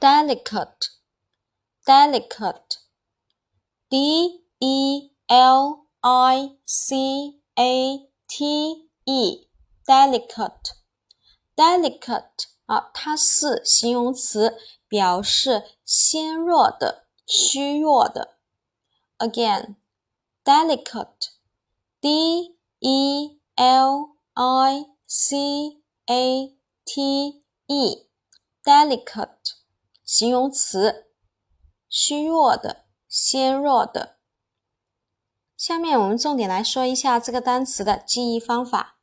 delicate, delicate, d e l i c a t e, delicate, delicate 啊，它是形容词，表示纤弱的、虚弱的。Again, delicate, d e l i c a t e, delicate 形容词，虚弱的、纤弱的。下面我们重点来说一下这个单词的记忆方法。